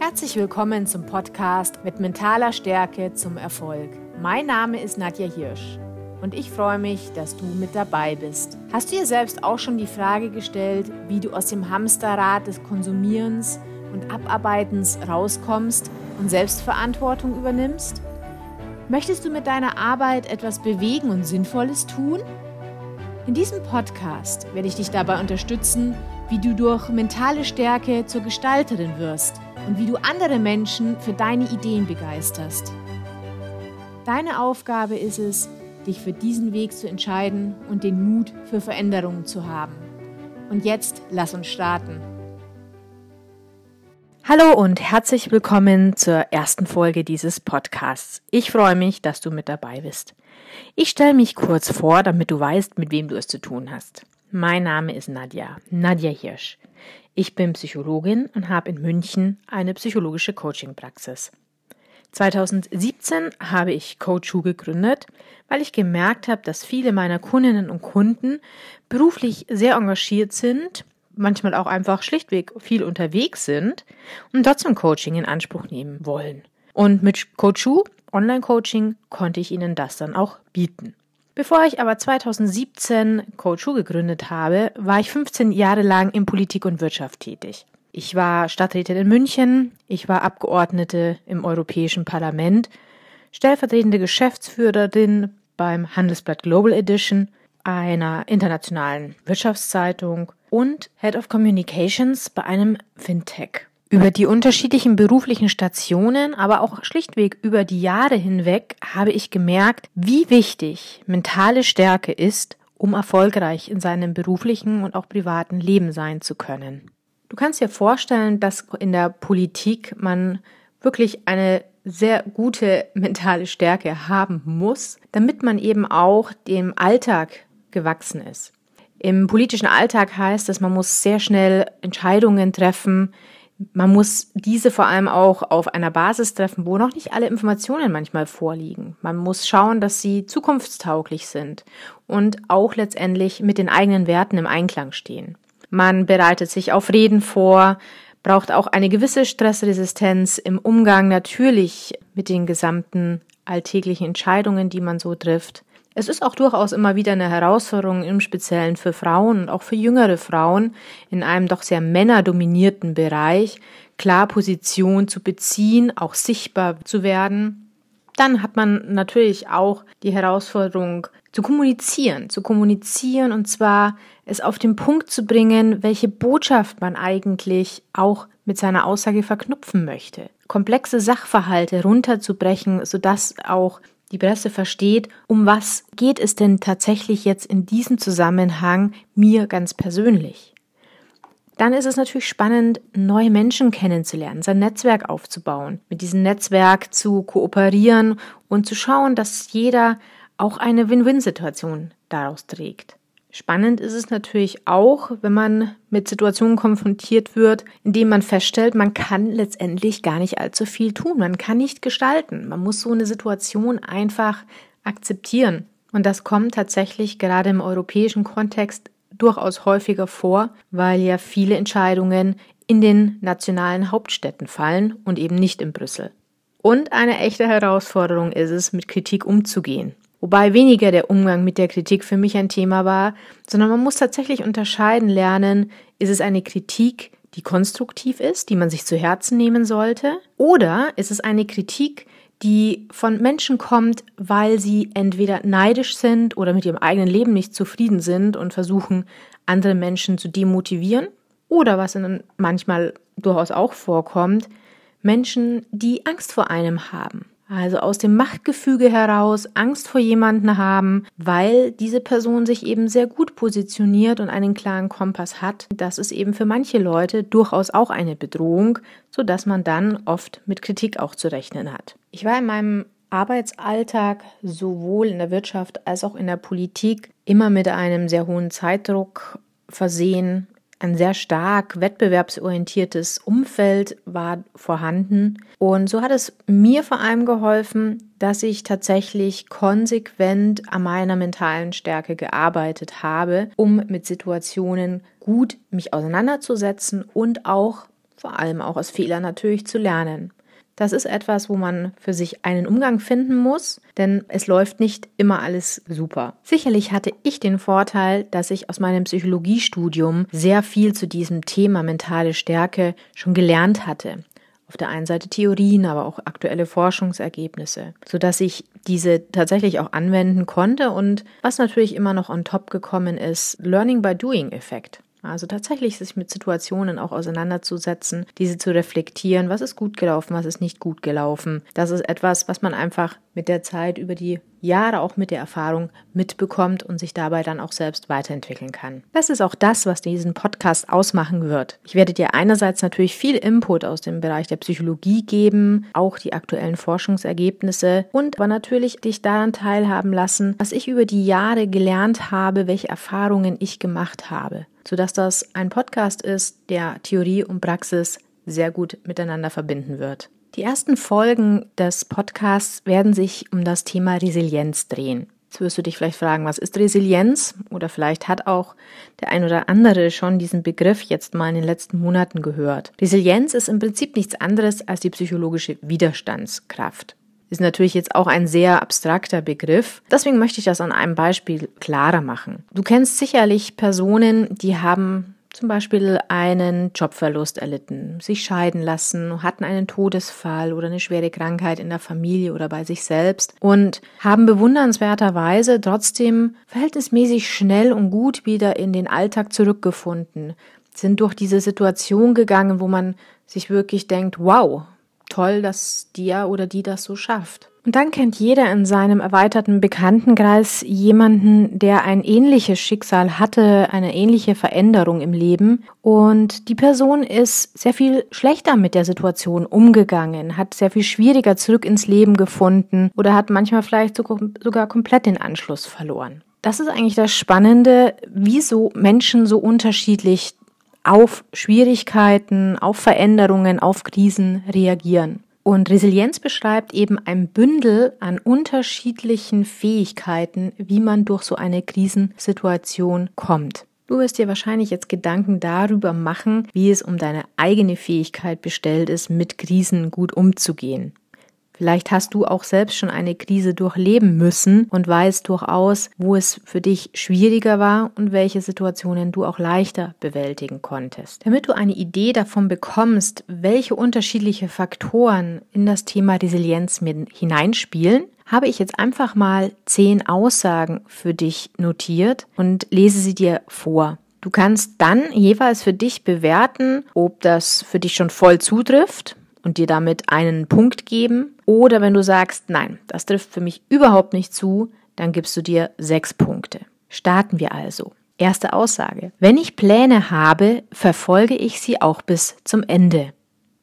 Herzlich willkommen zum Podcast mit mentaler Stärke zum Erfolg. Mein Name ist Nadja Hirsch und ich freue mich, dass du mit dabei bist. Hast du dir selbst auch schon die Frage gestellt, wie du aus dem Hamsterrad des Konsumierens und Abarbeitens rauskommst und Selbstverantwortung übernimmst? Möchtest du mit deiner Arbeit etwas bewegen und Sinnvolles tun? In diesem Podcast werde ich dich dabei unterstützen, wie du durch mentale Stärke zur Gestalterin wirst und wie du andere Menschen für deine Ideen begeisterst. Deine Aufgabe ist es, dich für diesen Weg zu entscheiden und den Mut für Veränderungen zu haben. Und jetzt lass uns starten. Hallo und herzlich willkommen zur ersten Folge dieses Podcasts. Ich freue mich, dass du mit dabei bist. Ich stelle mich kurz vor, damit du weißt, mit wem du es zu tun hast. Mein Name ist Nadja, Nadja Hirsch. Ich bin Psychologin und habe in München eine psychologische Coachingpraxis. 2017 habe ich Coachu gegründet, weil ich gemerkt habe, dass viele meiner Kundinnen und Kunden beruflich sehr engagiert sind, manchmal auch einfach schlichtweg viel unterwegs sind und trotzdem Coaching in Anspruch nehmen wollen. Und mit Coachu, Online-Coaching, konnte ich ihnen das dann auch bieten. Bevor ich aber 2017 Coachu gegründet habe, war ich 15 Jahre lang in Politik und Wirtschaft tätig. Ich war Stadträtin in München, ich war Abgeordnete im Europäischen Parlament, stellvertretende Geschäftsführerin beim Handelsblatt Global Edition, einer internationalen Wirtschaftszeitung und Head of Communications bei einem Fintech. Über die unterschiedlichen beruflichen Stationen, aber auch schlichtweg über die Jahre hinweg habe ich gemerkt, wie wichtig mentale Stärke ist, um erfolgreich in seinem beruflichen und auch privaten Leben sein zu können. Du kannst dir vorstellen, dass in der Politik man wirklich eine sehr gute mentale Stärke haben muss, damit man eben auch dem Alltag gewachsen ist. Im politischen Alltag heißt es, man muss sehr schnell Entscheidungen treffen, man muss diese vor allem auch auf einer Basis treffen, wo noch nicht alle Informationen manchmal vorliegen. Man muss schauen, dass sie zukunftstauglich sind und auch letztendlich mit den eigenen Werten im Einklang stehen. Man bereitet sich auf Reden vor, braucht auch eine gewisse Stressresistenz im Umgang natürlich mit den gesamten alltäglichen Entscheidungen, die man so trifft. Es ist auch durchaus immer wieder eine Herausforderung, im Speziellen für Frauen und auch für jüngere Frauen in einem doch sehr männerdominierten Bereich klar Position zu beziehen, auch sichtbar zu werden. Dann hat man natürlich auch die Herausforderung zu kommunizieren, zu kommunizieren und zwar es auf den Punkt zu bringen, welche Botschaft man eigentlich auch mit seiner Aussage verknüpfen möchte. Komplexe Sachverhalte runterzubrechen, sodass auch die Presse versteht, um was geht es denn tatsächlich jetzt in diesem Zusammenhang mir ganz persönlich. Dann ist es natürlich spannend, neue Menschen kennenzulernen, sein Netzwerk aufzubauen, mit diesem Netzwerk zu kooperieren und zu schauen, dass jeder auch eine Win-Win-Situation daraus trägt. Spannend ist es natürlich auch, wenn man mit Situationen konfrontiert wird, in denen man feststellt, man kann letztendlich gar nicht allzu viel tun. Man kann nicht gestalten. Man muss so eine Situation einfach akzeptieren. Und das kommt tatsächlich gerade im europäischen Kontext durchaus häufiger vor, weil ja viele Entscheidungen in den nationalen Hauptstädten fallen und eben nicht in Brüssel. Und eine echte Herausforderung ist es, mit Kritik umzugehen. Wobei weniger der Umgang mit der Kritik für mich ein Thema war, sondern man muss tatsächlich unterscheiden lernen, ist es eine Kritik, die konstruktiv ist, die man sich zu Herzen nehmen sollte, oder ist es eine Kritik, die von Menschen kommt, weil sie entweder neidisch sind oder mit ihrem eigenen Leben nicht zufrieden sind und versuchen, andere Menschen zu demotivieren, oder was dann manchmal durchaus auch vorkommt, Menschen, die Angst vor einem haben. Also aus dem Machtgefüge heraus Angst vor jemanden haben, weil diese Person sich eben sehr gut positioniert und einen klaren Kompass hat. Das ist eben für manche Leute durchaus auch eine Bedrohung, so dass man dann oft mit Kritik auch zu rechnen hat. Ich war in meinem Arbeitsalltag sowohl in der Wirtschaft als auch in der Politik immer mit einem sehr hohen Zeitdruck versehen ein sehr stark wettbewerbsorientiertes Umfeld war vorhanden. Und so hat es mir vor allem geholfen, dass ich tatsächlich konsequent an meiner mentalen Stärke gearbeitet habe, um mit Situationen gut mich auseinanderzusetzen und auch vor allem auch aus Fehlern natürlich zu lernen. Das ist etwas, wo man für sich einen Umgang finden muss, denn es läuft nicht immer alles super. Sicherlich hatte ich den Vorteil, dass ich aus meinem Psychologiestudium sehr viel zu diesem Thema mentale Stärke schon gelernt hatte. Auf der einen Seite Theorien, aber auch aktuelle Forschungsergebnisse, sodass ich diese tatsächlich auch anwenden konnte und was natürlich immer noch on top gekommen ist, Learning by Doing Effekt. Also tatsächlich sich mit Situationen auch auseinanderzusetzen, diese zu reflektieren, was ist gut gelaufen, was ist nicht gut gelaufen. Das ist etwas, was man einfach mit der Zeit über die Jahre auch mit der Erfahrung mitbekommt und sich dabei dann auch selbst weiterentwickeln kann. Das ist auch das, was diesen Podcast ausmachen wird. Ich werde dir einerseits natürlich viel Input aus dem Bereich der Psychologie geben, auch die aktuellen Forschungsergebnisse und aber natürlich dich daran teilhaben lassen, was ich über die Jahre gelernt habe, welche Erfahrungen ich gemacht habe sodass das ein Podcast ist, der Theorie und Praxis sehr gut miteinander verbinden wird. Die ersten Folgen des Podcasts werden sich um das Thema Resilienz drehen. Jetzt wirst du dich vielleicht fragen, was ist Resilienz? Oder vielleicht hat auch der ein oder andere schon diesen Begriff jetzt mal in den letzten Monaten gehört. Resilienz ist im Prinzip nichts anderes als die psychologische Widerstandskraft ist natürlich jetzt auch ein sehr abstrakter Begriff. Deswegen möchte ich das an einem Beispiel klarer machen. Du kennst sicherlich Personen, die haben zum Beispiel einen Jobverlust erlitten, sich scheiden lassen, hatten einen Todesfall oder eine schwere Krankheit in der Familie oder bei sich selbst und haben bewundernswerterweise trotzdem verhältnismäßig schnell und gut wieder in den Alltag zurückgefunden, sind durch diese Situation gegangen, wo man sich wirklich denkt, wow, toll, dass der oder die das so schafft. Und dann kennt jeder in seinem erweiterten Bekanntenkreis jemanden, der ein ähnliches Schicksal hatte, eine ähnliche Veränderung im Leben. Und die Person ist sehr viel schlechter mit der Situation umgegangen, hat sehr viel schwieriger zurück ins Leben gefunden oder hat manchmal vielleicht sogar komplett den Anschluss verloren. Das ist eigentlich das Spannende, wieso Menschen so unterschiedlich auf Schwierigkeiten, auf Veränderungen, auf Krisen reagieren. Und Resilienz beschreibt eben ein Bündel an unterschiedlichen Fähigkeiten, wie man durch so eine Krisensituation kommt. Du wirst dir wahrscheinlich jetzt Gedanken darüber machen, wie es um deine eigene Fähigkeit bestellt ist, mit Krisen gut umzugehen. Vielleicht hast du auch selbst schon eine Krise durchleben müssen und weißt durchaus, wo es für dich schwieriger war und welche Situationen du auch leichter bewältigen konntest. Damit du eine Idee davon bekommst, welche unterschiedliche Faktoren in das Thema Resilienz mit hineinspielen, habe ich jetzt einfach mal zehn Aussagen für dich notiert und lese sie dir vor. Du kannst dann jeweils für dich bewerten, ob das für dich schon voll zutrifft und dir damit einen Punkt geben. Oder wenn du sagst, nein, das trifft für mich überhaupt nicht zu, dann gibst du dir sechs Punkte. Starten wir also. Erste Aussage. Wenn ich Pläne habe, verfolge ich sie auch bis zum Ende.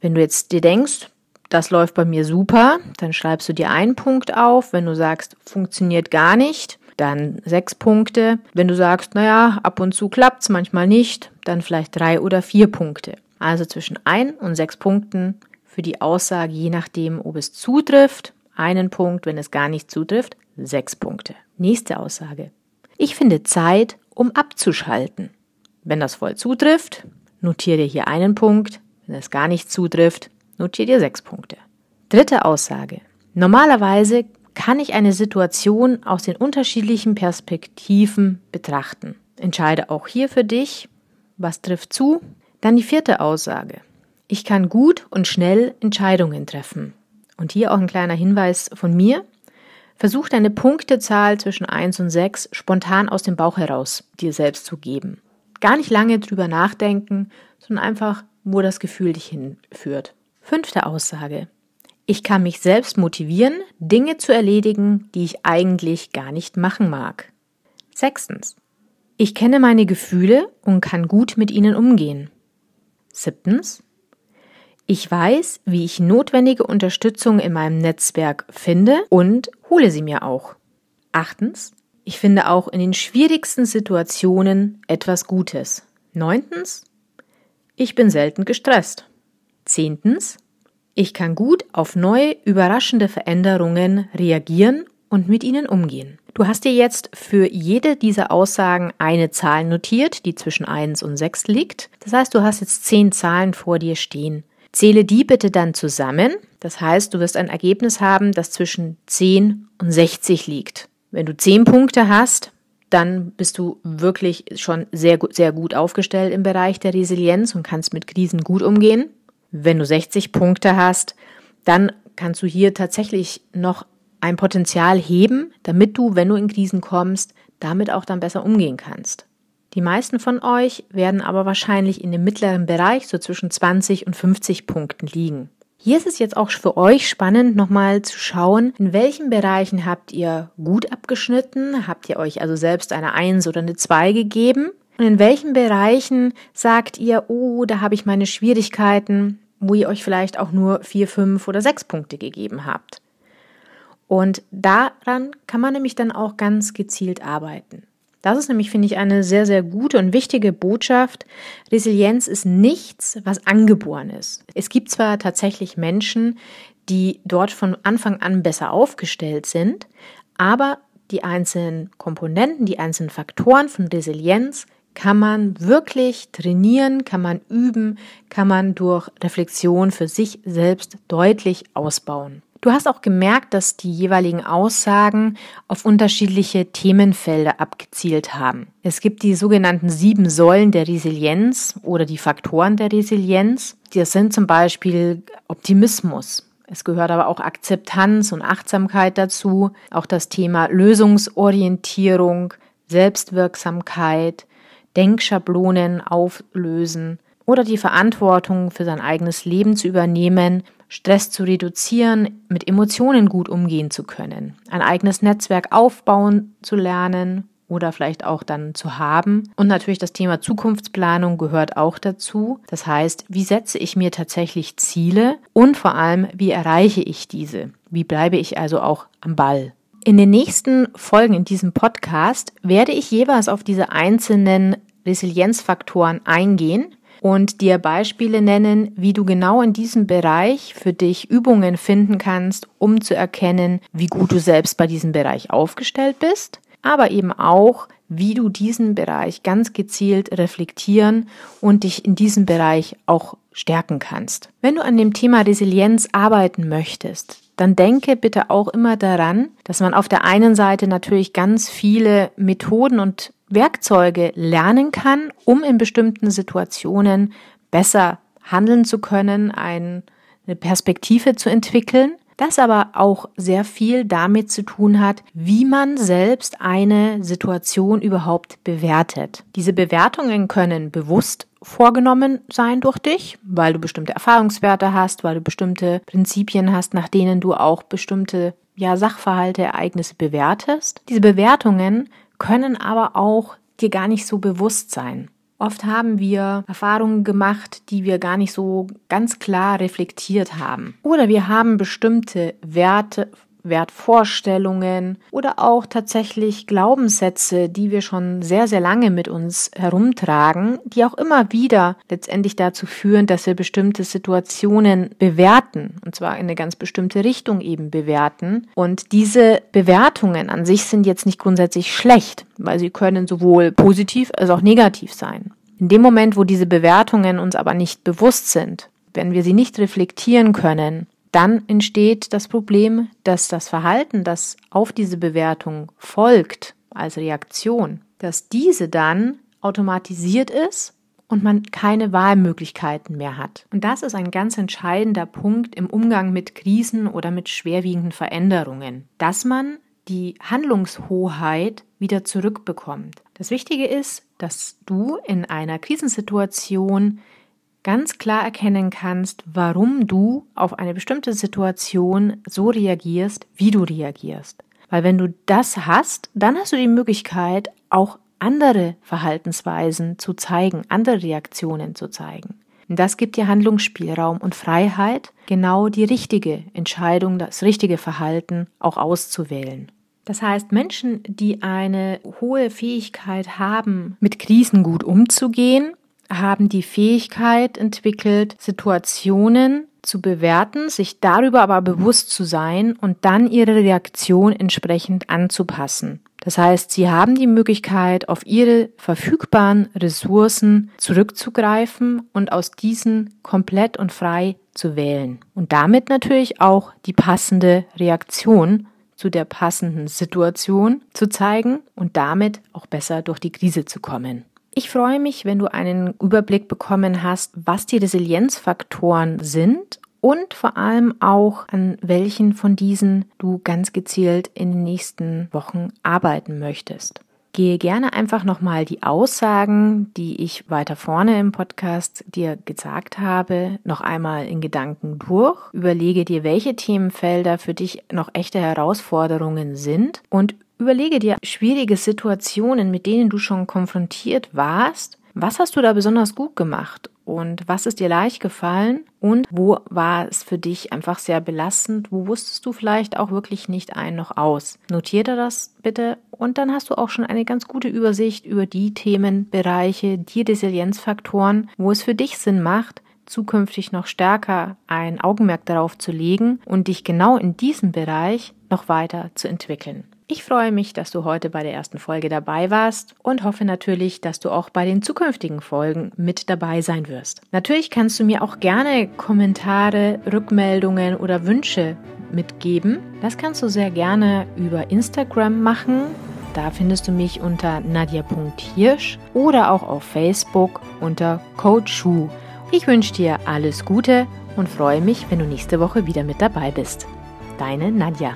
Wenn du jetzt dir denkst, das läuft bei mir super, dann schreibst du dir einen Punkt auf. Wenn du sagst, funktioniert gar nicht, dann sechs Punkte. Wenn du sagst, naja, ab und zu klappt's, manchmal nicht, dann vielleicht drei oder vier Punkte. Also zwischen ein und sechs Punkten für die Aussage, je nachdem, ob es zutrifft, einen Punkt, wenn es gar nicht zutrifft, sechs Punkte. Nächste Aussage. Ich finde Zeit, um abzuschalten. Wenn das voll zutrifft, notiere dir hier einen Punkt. Wenn es gar nicht zutrifft, notiere dir sechs Punkte. Dritte Aussage. Normalerweise kann ich eine Situation aus den unterschiedlichen Perspektiven betrachten. Entscheide auch hier für dich, was trifft zu. Dann die vierte Aussage. Ich kann gut und schnell Entscheidungen treffen. Und hier auch ein kleiner Hinweis von mir. Versuch deine Punktezahl zwischen 1 und 6 spontan aus dem Bauch heraus dir selbst zu geben. Gar nicht lange drüber nachdenken, sondern einfach, wo das Gefühl dich hinführt. Fünfte Aussage. Ich kann mich selbst motivieren, Dinge zu erledigen, die ich eigentlich gar nicht machen mag. Sechstens. Ich kenne meine Gefühle und kann gut mit ihnen umgehen. Siebtens. Ich weiß, wie ich notwendige Unterstützung in meinem Netzwerk finde und hole sie mir auch. Achtens, ich finde auch in den schwierigsten Situationen etwas Gutes. Neuntens, ich bin selten gestresst. Zehntens, ich kann gut auf neue, überraschende Veränderungen reagieren und mit ihnen umgehen. Du hast dir jetzt für jede dieser Aussagen eine Zahl notiert, die zwischen 1 und 6 liegt. Das heißt, du hast jetzt 10 Zahlen vor dir stehen. Zähle die bitte dann zusammen. Das heißt, du wirst ein Ergebnis haben, das zwischen 10 und 60 liegt. Wenn du 10 Punkte hast, dann bist du wirklich schon sehr, sehr gut aufgestellt im Bereich der Resilienz und kannst mit Krisen gut umgehen. Wenn du 60 Punkte hast, dann kannst du hier tatsächlich noch ein Potenzial heben, damit du, wenn du in Krisen kommst, damit auch dann besser umgehen kannst. Die meisten von euch werden aber wahrscheinlich in dem mittleren Bereich so zwischen 20 und 50 Punkten liegen. Hier ist es jetzt auch für euch spannend, nochmal zu schauen, in welchen Bereichen habt ihr gut abgeschnitten, habt ihr euch also selbst eine 1 oder eine 2 gegeben und in welchen Bereichen sagt ihr, oh, da habe ich meine Schwierigkeiten, wo ihr euch vielleicht auch nur 4, 5 oder 6 Punkte gegeben habt. Und daran kann man nämlich dann auch ganz gezielt arbeiten. Das ist nämlich, finde ich, eine sehr, sehr gute und wichtige Botschaft. Resilienz ist nichts, was angeboren ist. Es gibt zwar tatsächlich Menschen, die dort von Anfang an besser aufgestellt sind, aber die einzelnen Komponenten, die einzelnen Faktoren von Resilienz kann man wirklich trainieren, kann man üben, kann man durch Reflexion für sich selbst deutlich ausbauen. Du hast auch gemerkt, dass die jeweiligen Aussagen auf unterschiedliche Themenfelder abgezielt haben. Es gibt die sogenannten sieben Säulen der Resilienz oder die Faktoren der Resilienz. Das sind zum Beispiel Optimismus. Es gehört aber auch Akzeptanz und Achtsamkeit dazu, auch das Thema Lösungsorientierung, Selbstwirksamkeit, Denkschablonen auflösen oder die Verantwortung für sein eigenes Leben zu übernehmen, Stress zu reduzieren, mit Emotionen gut umgehen zu können, ein eigenes Netzwerk aufbauen zu lernen oder vielleicht auch dann zu haben. Und natürlich das Thema Zukunftsplanung gehört auch dazu. Das heißt, wie setze ich mir tatsächlich Ziele und vor allem, wie erreiche ich diese? Wie bleibe ich also auch am Ball? In den nächsten Folgen in diesem Podcast werde ich jeweils auf diese einzelnen Resilienzfaktoren eingehen und dir Beispiele nennen, wie du genau in diesem Bereich für dich Übungen finden kannst, um zu erkennen, wie gut du selbst bei diesem Bereich aufgestellt bist, aber eben auch, wie du diesen Bereich ganz gezielt reflektieren und dich in diesem Bereich auch stärken kannst. Wenn du an dem Thema Resilienz arbeiten möchtest, dann denke bitte auch immer daran, dass man auf der einen Seite natürlich ganz viele Methoden und Werkzeuge lernen kann, um in bestimmten Situationen besser handeln zu können, eine Perspektive zu entwickeln, das aber auch sehr viel damit zu tun hat, wie man selbst eine Situation überhaupt bewertet. Diese Bewertungen können bewusst vorgenommen sein durch dich, weil du bestimmte Erfahrungswerte hast, weil du bestimmte Prinzipien hast, nach denen du auch bestimmte ja, Sachverhalte, Ereignisse bewertest. Diese Bewertungen können aber auch dir gar nicht so bewusst sein. Oft haben wir Erfahrungen gemacht, die wir gar nicht so ganz klar reflektiert haben. Oder wir haben bestimmte Werte, Wertvorstellungen oder auch tatsächlich Glaubenssätze, die wir schon sehr, sehr lange mit uns herumtragen, die auch immer wieder letztendlich dazu führen, dass wir bestimmte Situationen bewerten und zwar in eine ganz bestimmte Richtung eben bewerten. Und diese Bewertungen an sich sind jetzt nicht grundsätzlich schlecht, weil sie können sowohl positiv als auch negativ sein. In dem Moment, wo diese Bewertungen uns aber nicht bewusst sind, wenn wir sie nicht reflektieren können, dann entsteht das Problem, dass das Verhalten, das auf diese Bewertung folgt als Reaktion, dass diese dann automatisiert ist und man keine Wahlmöglichkeiten mehr hat. Und das ist ein ganz entscheidender Punkt im Umgang mit Krisen oder mit schwerwiegenden Veränderungen, dass man die Handlungshoheit wieder zurückbekommt. Das Wichtige ist, dass du in einer Krisensituation ganz klar erkennen kannst, warum du auf eine bestimmte Situation so reagierst, wie du reagierst. Weil wenn du das hast, dann hast du die Möglichkeit, auch andere Verhaltensweisen zu zeigen, andere Reaktionen zu zeigen. Und das gibt dir Handlungsspielraum und Freiheit, genau die richtige Entscheidung, das richtige Verhalten auch auszuwählen. Das heißt, Menschen, die eine hohe Fähigkeit haben, mit Krisen gut umzugehen, haben die Fähigkeit entwickelt, Situationen zu bewerten, sich darüber aber bewusst zu sein und dann ihre Reaktion entsprechend anzupassen. Das heißt, sie haben die Möglichkeit, auf ihre verfügbaren Ressourcen zurückzugreifen und aus diesen komplett und frei zu wählen. Und damit natürlich auch die passende Reaktion zu der passenden Situation zu zeigen und damit auch besser durch die Krise zu kommen. Ich freue mich, wenn du einen Überblick bekommen hast, was die Resilienzfaktoren sind und vor allem auch an welchen von diesen du ganz gezielt in den nächsten Wochen arbeiten möchtest. Gehe gerne einfach nochmal die Aussagen, die ich weiter vorne im Podcast dir gesagt habe, noch einmal in Gedanken durch. Überlege dir, welche Themenfelder für dich noch echte Herausforderungen sind und Überlege dir schwierige Situationen, mit denen du schon konfrontiert warst. Was hast du da besonders gut gemacht und was ist dir leicht gefallen und wo war es für dich einfach sehr belastend? Wo wusstest du vielleicht auch wirklich nicht ein noch aus? Notiere das bitte und dann hast du auch schon eine ganz gute Übersicht über die Themenbereiche, die Resilienzfaktoren, wo es für dich Sinn macht, zukünftig noch stärker ein Augenmerk darauf zu legen und dich genau in diesem Bereich noch weiter zu entwickeln. Ich freue mich, dass du heute bei der ersten Folge dabei warst und hoffe natürlich, dass du auch bei den zukünftigen Folgen mit dabei sein wirst. Natürlich kannst du mir auch gerne Kommentare, Rückmeldungen oder Wünsche mitgeben. Das kannst du sehr gerne über Instagram machen. Da findest du mich unter nadia.hirsch oder auch auf Facebook unter Coach Schuh. Ich wünsche dir alles Gute und freue mich, wenn du nächste Woche wieder mit dabei bist. Deine Nadja.